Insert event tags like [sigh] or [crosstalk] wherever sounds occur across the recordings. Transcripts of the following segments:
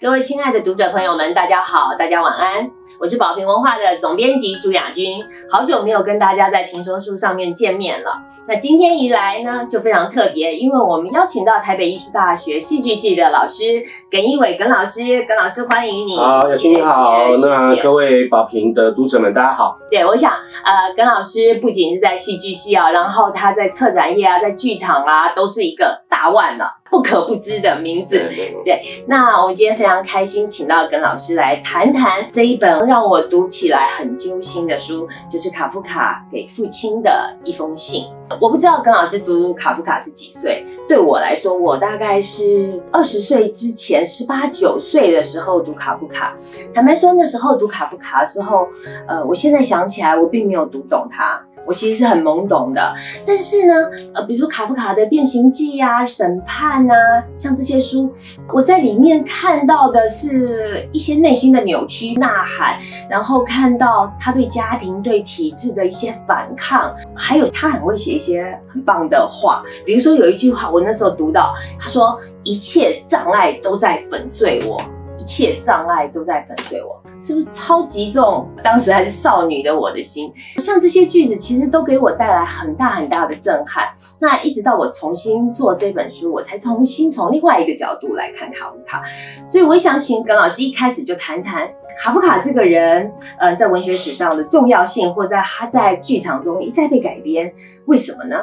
各位亲爱的读者朋友们，大家好，大家晚安。我是宝瓶文化的总编辑朱雅君，好久没有跟大家在评说书上面见面了。那今天一来呢，就非常特别，因为我们邀请到台北艺术大学戏剧系的老师耿一伟耿老师，耿老师欢迎你。好，雅君你好，那各位宝瓶的读者们大家好。对，我想呃，耿老师不仅是在戏剧系啊，然后他在策展业啊，在剧场啊，都是一个大腕了。[laughs] 不可不知的名字，对。那我们今天非常开心，请到耿老师来谈谈这一本让我读起来很揪心的书，就是卡夫卡给父亲的一封信。我不知道耿老师读卡夫卡是几岁，对我来说，我大概是二十岁之前，十八九岁的时候读卡夫卡。坦白说，那时候读卡夫卡的时候，呃，我现在想起来，我并没有读懂他。我其实是很懵懂的，但是呢，呃，比如说卡夫卡的《变形记》呀、《审判》呐，像这些书，我在里面看到的是一些内心的扭曲、呐喊，然后看到他对家庭、对体制的一些反抗，还有他很会写一些很棒的话，比如说有一句话，我那时候读到，他说：“一切障碍都在粉碎我，一切障碍都在粉碎我。”是不是超级重？当时还是少女的我的心，像这些句子，其实都给我带来很大很大的震撼。那一直到我重新做这本书，我才重新从另外一个角度来看卡夫卡。所以我想请耿老师一开始就谈谈卡夫卡这个人，呃，在文学史上的重要性，或在他在剧场中一再被改编，为什么呢？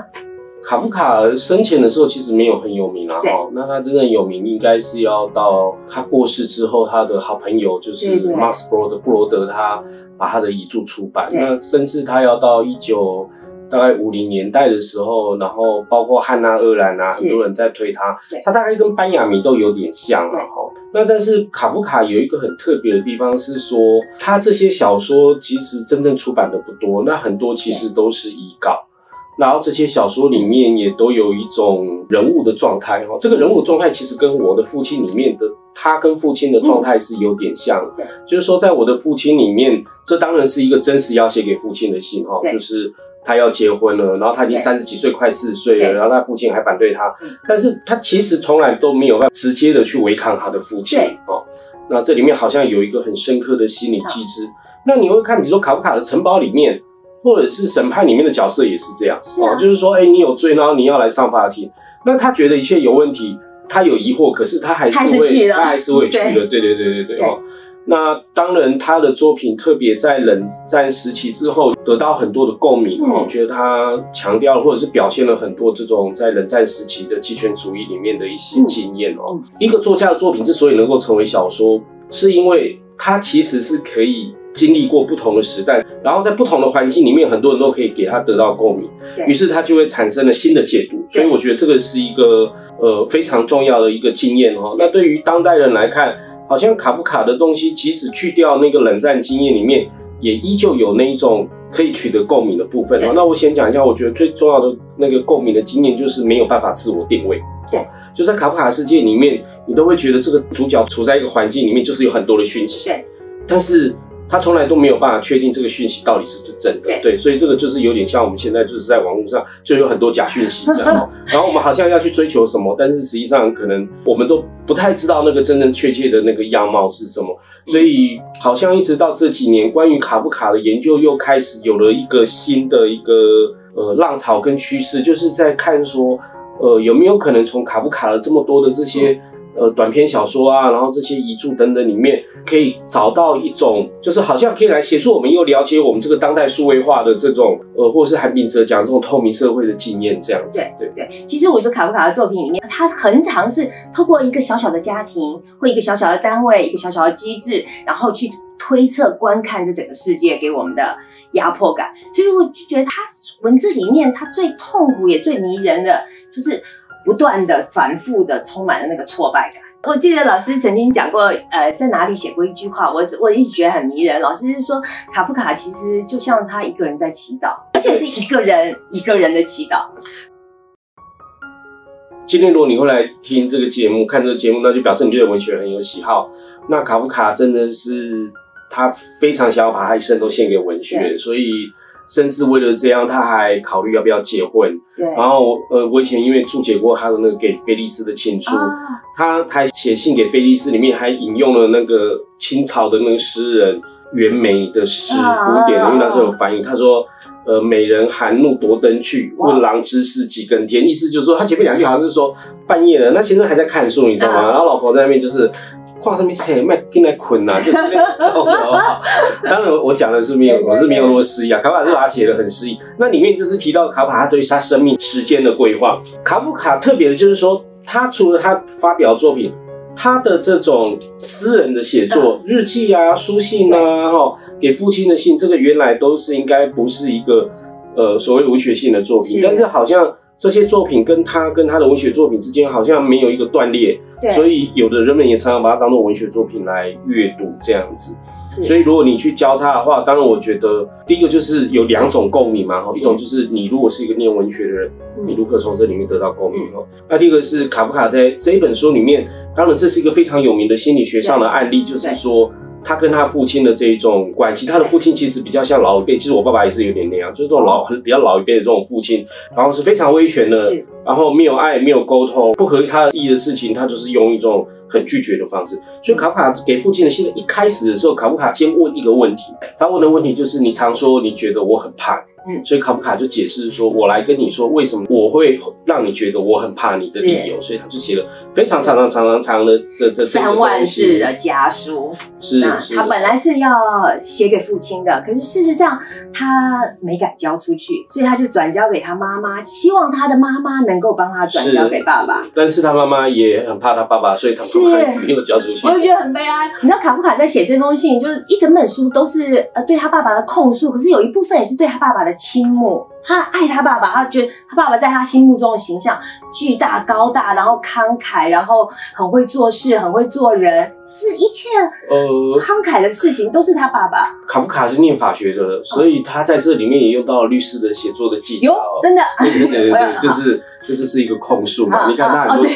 卡夫卡生前的时候其实没有很有名啊，哈，那他真正有名应该是要到他过世之后，他的好朋友就是马斯布罗德布罗德，他把他的遗著出版。那甚至他要到一九大概五零年代的时候，然后包括汉娜·厄兰啊，很多人在推他，他大概跟班雅明都有点像啊，哈。那但是卡夫卡有一个很特别的地方是说，他这些小说其实真正出版的不多，那很多其实都是遗稿。然后这些小说里面也都有一种人物的状态哈，这个人物状态其实跟我的父亲里面的他跟父亲的状态是有点像，就是说在我的父亲里面，这当然是一个真实要写给父亲的信哈，就是他要结婚了，然后他已经三十几岁，快四十岁了，然后他父亲还反对他，但是他其实从来都没有办法直接的去违抗他的父亲哦，那这里面好像有一个很深刻的心理机制，那你会看，比如说卡夫卡的城堡里面。或者是审判里面的角色也是这样哦，就是说，哎，你有罪，然后你要来上法庭，那他觉得一切有问题，他有疑惑，可是他还是会，他还是会去的，[laughs] 对对对对对哦。那当然，他的作品特别在冷战时期之后得到很多的共鸣哦，觉得他强调或者是表现了很多这种在冷战时期的极权主义里面的一些经验哦。一个作家的作品之所以能够成为小说，是因为他其实是可以。经历过不同的时代，然后在不同的环境里面，很多人都可以给他得到共鸣，于是他就会产生了新的解读。所以我觉得这个是一个呃非常重要的一个经验哦。那对于当代人来看，好像卡夫卡的东西，即使去掉那个冷战经验里面，也依旧有那一种可以取得共鸣的部分哦。那我先讲一下，我觉得最重要的那个共鸣的经验，就是没有办法自我定位。对，就在卡夫卡世界里面，你都会觉得这个主角处在一个环境里面，就是有很多的讯息。对，但是。他从来都没有办法确定这个讯息到底是不是真的，对，所以这个就是有点像我们现在就是在网络上就有很多假讯息这样，[laughs] 然后我们好像要去追求什么，但是实际上可能我们都不太知道那个真正确切的那个样貌是什么，所以好像一直到这几年，关于卡夫卡的研究又开始有了一个新的一个呃浪潮跟趋势，就是在看说，呃，有没有可能从卡夫卡的这么多的这些。呃，短篇小说啊，然后这些遗著等等里面，可以找到一种，就是好像可以来协助我们，又了解我们这个当代数位化的这种，呃，或者是韩炳哲讲这种透明社会的经验这样子。对对对，其实我觉得卡夫卡的作品里面，他很常是透过一个小小的家庭或一个小小的单位，一个小小的机制，然后去推测、观看这整个世界给我们的压迫感。所以我就觉得他文字里面，他最痛苦也最迷人的就是。不断的、反复的，充满了那个挫败感。我记得老师曾经讲过，呃，在哪里写过一句话，我我一直觉得很迷人。老师是说，卡夫卡其实就像他一个人在祈祷，而且是一个人一个人的祈祷。今天如果你会来听这个节目、看这个节目，那就表示你对文学很有喜好。那卡夫卡真的是他非常想要把他一生都献给文学，所以。甚至为了这样，他还考虑要不要结婚。对。然后，呃，我以前因为注解过他的那个给菲利斯的情书，他还写信给菲利斯，里面还引用了那个清朝的那个诗人袁枚的诗，古典的，因为那时候有翻译。他说：“呃，美人含怒夺灯去，问郎知是几更天。”意思就是说，他前面两句好像是说半夜了，那先生还在看书，你知道吗？然后老婆在那边就是。画什么车，卖进来捆呐，[laughs] 就是类似这种的，好不好？当然，我讲的是没有，我是没有那么诗意啊。卡夫卡就把它写的很诗意。那里面就是提到卡夫卡他对他生命时间的规划。卡夫卡特别的就是说，他除了他发表作品，他的这种私人的写作、日记啊、书信啊，哈，给父亲的信，这个原来都是应该不是一个呃所谓文学性的作品，但是好像。这些作品跟他跟他的文学作品之间好像没有一个断裂，所以有的人们也常常把它当做文学作品来阅读这样子。所以如果你去交叉的话，当然我觉得第一个就是有两种共鸣嘛，哈，一种就是你如果是一个念文学的人，你如何从这里面得到共鸣哈。那第二个是卡夫卡在这一本书里面，当然这是一个非常有名的心理学上的案例，就是说。他跟他父亲的这一种关系，他的父亲其实比较像老一辈，其实我爸爸也是有点那样，就是这种老很比较老一辈的这种父亲，然后是非常威权的，然后没有爱，没有沟通，不合他意的事情，他就是用一种很拒绝的方式。所以卡夫卡给父亲的信，一开始的时候，卡夫卡先问一个问题，他问的问题就是你常说你觉得我很怕。嗯，所以卡夫卡就解释说，我来跟你说为什么我会让你觉得我很怕你的理由，所以他就写了非常长、长、长、长、长的的的三万字的家书。是，他本来是要写给父亲的，可是事实上他没敢交出去，所以他就转交给他妈妈，希望他的妈妈能够帮他转交给爸爸。但是他妈妈也很怕他爸爸，所以他没有交出去。我就觉得很悲哀。你知道卡夫卡在写这封信，就是一整本书都是呃对他爸爸的控诉，可是有一部分也是对他爸爸的。倾慕，他爱他爸爸，他觉得他爸爸在他心目中的形象巨大、高大，然后慷慨，然后很会做事，很会做人，是一切呃慷慨的事情都是他爸爸。卡夫卡是念法学的，所以他在这里面也用到了律师的写作的技巧。真的，对对对，就是就这是一个控诉嘛。你看他很多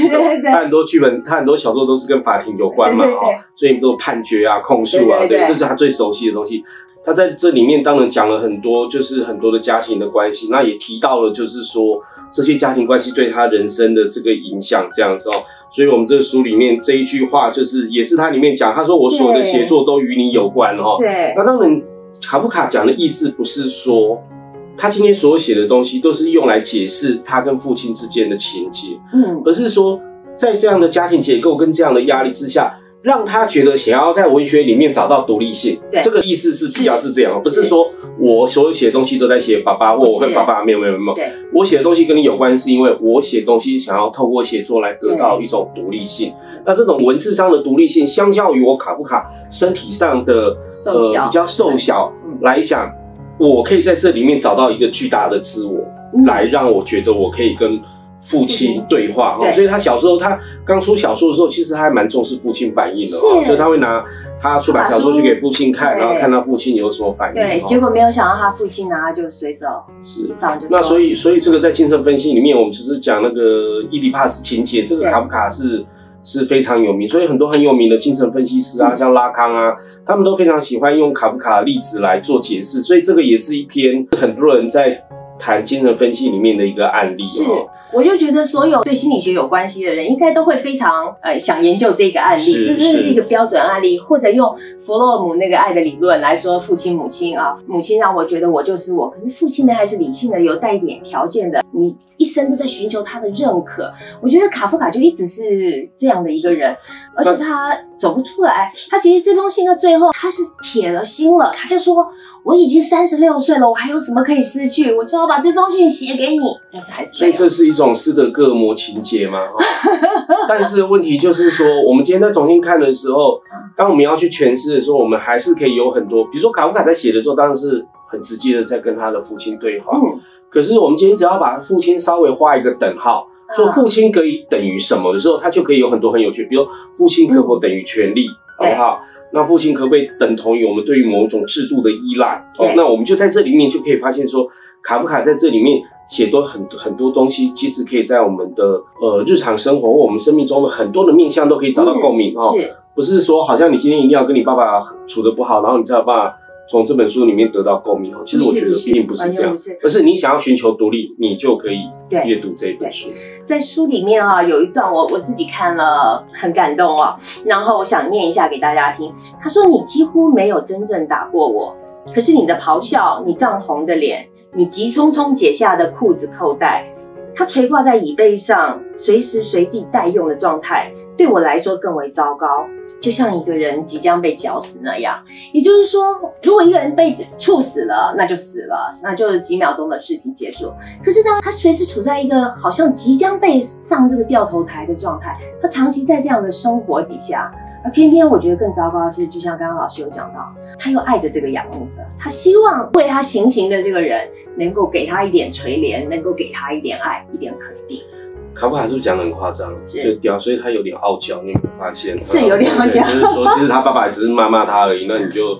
他很多剧本，他很多小说都是跟法庭有关嘛，哈，所以都有判决啊、控诉啊，对，这是他最熟悉的东西。他在这里面当然讲了很多，就是很多的家庭的关系，那也提到了，就是说这些家庭关系对他人生的这个影响这样子哦。所以，我们这个书里面这一句话，就是也是他里面讲，他说我所有的写作都与你有关哦。对。那当然，卡夫卡讲的意思不是说他今天所有写的东西都是用来解释他跟父亲之间的情节，嗯，而是说在这样的家庭结构跟这样的压力之下。让他觉得想要在文学里面找到独立性，这个意思是比较是这样，不是说我所有写的东西都在写爸爸或我跟爸爸没有没有没有，我写的东西跟你有关，是因为我写东西想要透过写作来得到一种独立性。那这种文字上的独立性，相较于我卡夫卡身体上的呃比较瘦小来讲，我可以在这里面找到一个巨大的自我，来让我觉得我可以跟。父亲对话哦，所以他小时候他刚出小说的时候，其实他还蛮重视父亲反应的哦，所以他会拿他出版小说去给父亲看，然后看他父亲有什么反应。对，结果没有想到他父亲拿就随手是。那所以所以这个在精神分析里面，我们只是讲那个伊底帕斯情节，这个卡夫卡是是非常有名，所以很多很有名的精神分析师啊，像拉康啊，他们都非常喜欢用卡夫卡的例子来做解释，所以这个也是一篇很多人在谈精神分析里面的一个案例哦。我就觉得所有对心理学有关系的人，应该都会非常呃想研究这个案例，这真的是一个标准案例。或者用弗洛姆那个爱的理论来说，父亲母亲啊，母亲让我觉得我就是我，可是父亲呢还是理性的，有带一点条件的，你一生都在寻求他的认可。我觉得卡夫卡就一直是这样的一个人，而且他走不出来。他其实这封信到最后他是铁了心了，他就说我已经三十六岁了，我还有什么可以失去？我就要把这封信写给你。但是还是所以这是一。种斯德哥尔摩情节嘛，[laughs] 但是问题就是说，我们今天在重新看的时候，当我们要去诠释的时候，我们还是可以有很多，比如说卡夫卡在写的时候，当然是很直接的在跟他的父亲对话。嗯，可是我们今天只要把父亲稍微画一个等号，说父亲可以等于什么的时候，他就可以有很多很有趣，比如父亲可否等于权力，好不好？那父亲可不可以等同于我们对于某种制度的依赖？哦，那我们就在这里面就可以发现说。卡夫卡在这里面写多很很多东西，其实可以在我们的呃日常生活或我们生命中的很多的面向都可以找到共鸣哦。是，不是说好像你今天一定要跟你爸爸处的不好，然后你才有办法从这本书里面得到共鸣哦。其实我觉得并不是这样，而是你想要寻求独立，你就可以阅读这本书。在书里面啊，有一段我我自己看了很感动哦，然后我想念一下给大家听。他说：“你几乎没有真正打过我，可是你的咆哮，你涨红的脸，你急匆匆解下的裤子扣带。”它垂挂在椅背上，随时随地待用的状态，对我来说更为糟糕，就像一个人即将被绞死那样。也就是说，如果一个人被处死了，那就死了，那就是几秒钟的事情结束。可是当他随时处在一个好像即将被上这个掉头台的状态，他长期在这样的生活底下。而偏偏我觉得更糟糕的是，就像刚刚老师有讲到，他又爱着这个仰慕者，他希望为他行刑的这个人能够给他一点垂怜，能够给他一点爱，一点肯定。卡夫卡是不是讲的很夸张？就屌，所以他有点傲娇，你有没有发现？是有点傲娇，就是说，其实他爸爸只是骂骂他而已，那你就。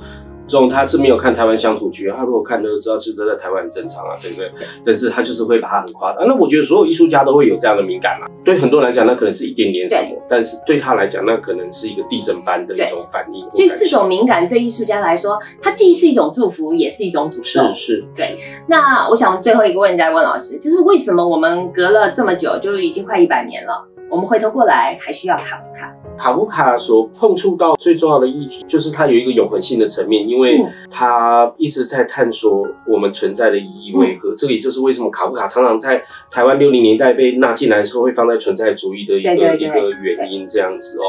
这种他是没有看台湾乡土剧，他如果看都知道，其实在台湾很正常啊，对不对？但是他就是会把它很夸大。那我觉得所有艺术家都会有这样的敏感嘛。对很多人来讲，那可能是一点点什么，但是对他来讲，那可能是一个地震般的一种反应。所以这种敏感对艺术家来说，它既是一种祝福，也是一种诅咒。是是，对。那我想最后一个问题再问老师，就是为什么我们隔了这么久，就是已经快一百年了，我们回头过来还需要卡夫卡？卡夫卡所碰触到最重要的议题，就是它有一个永恒性的层面，因为他一直在探索我们存在的意义为何。这也就是为什么卡夫卡常常在台湾六零年代被纳进来的时候，会放在存在主义的一个一个原因这样子哦。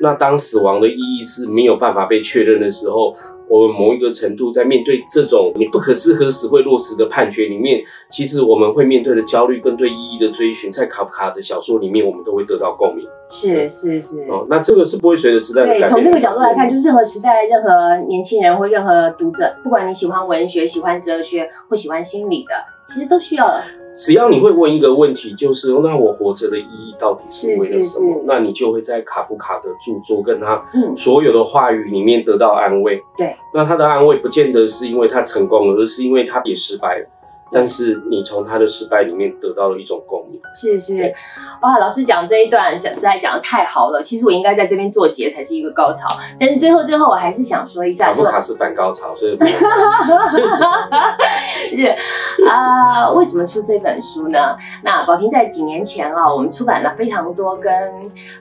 那当死亡的意义是没有办法被确认的时候。我们某一个程度在面对这种你不可知何时会落实的判决里面，其实我们会面对的焦虑跟对意义的追寻，在卡夫卡的小说里面，我们都会得到共鸣。是是是。哦，那这个是不会随着时代。对，从这个角度来看，就是任何时代、任何年轻人或任何读者，不管你喜欢文学、喜欢哲学或喜欢心理的，其实都需要。只要你会问一个问题，就是那我活着的意义到底是为了什么？那你就会在卡夫卡的著作跟他所有的话语里面得到安慰。对，那他的安慰不见得是因为他成功了，而是因为他也失败了。但是你从他的失败里面得到了一种共鸣，是是，哇，老师讲这一段讲实在讲的太好了。其实我应该在这边做结才是一个高潮，但是最后最后我还是想说一下，卡夫卡是反高潮，所以 [laughs] [laughs] 是啊，为什么出这本书呢？那宝平在几年前啊，我们出版了非常多跟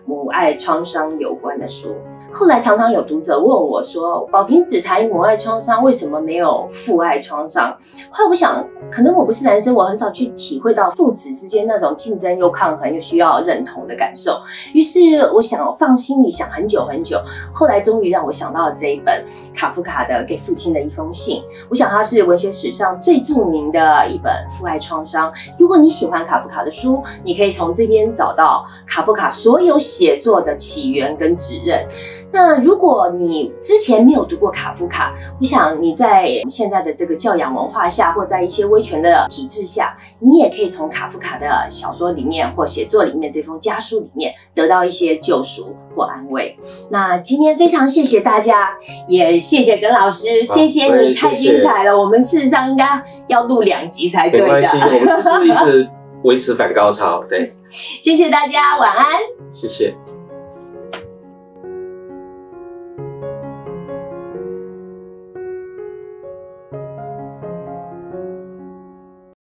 母爱创伤有关的书，后来常常有读者问我说，宝平只谈母爱创伤，为什么没有父爱创伤？后来我想。可能我不是男生，我很少去体会到父子之间那种竞争又抗衡又需要认同的感受。于是我想放心里想很久很久，后来终于让我想到了这一本卡夫卡的《给父亲的一封信》。我想它是文学史上最著名的一本父爱创伤。如果你喜欢卡夫卡的书，你可以从这边找到卡夫卡所有写作的起源跟指认。那如果你之前没有读过卡夫卡，我想你在现在的这个教养文化下，或在一些威权的体制下，你也可以从卡夫卡的小说里面或写作里面这封家书里面得到一些救赎或安慰。那今天非常谢谢大家，也谢谢耿老师，谢谢你太精彩了。我们事实上应该要录两集才对的。没关系，我们就是一直维持反高潮。对，[laughs] 谢谢大家，晚安。谢谢。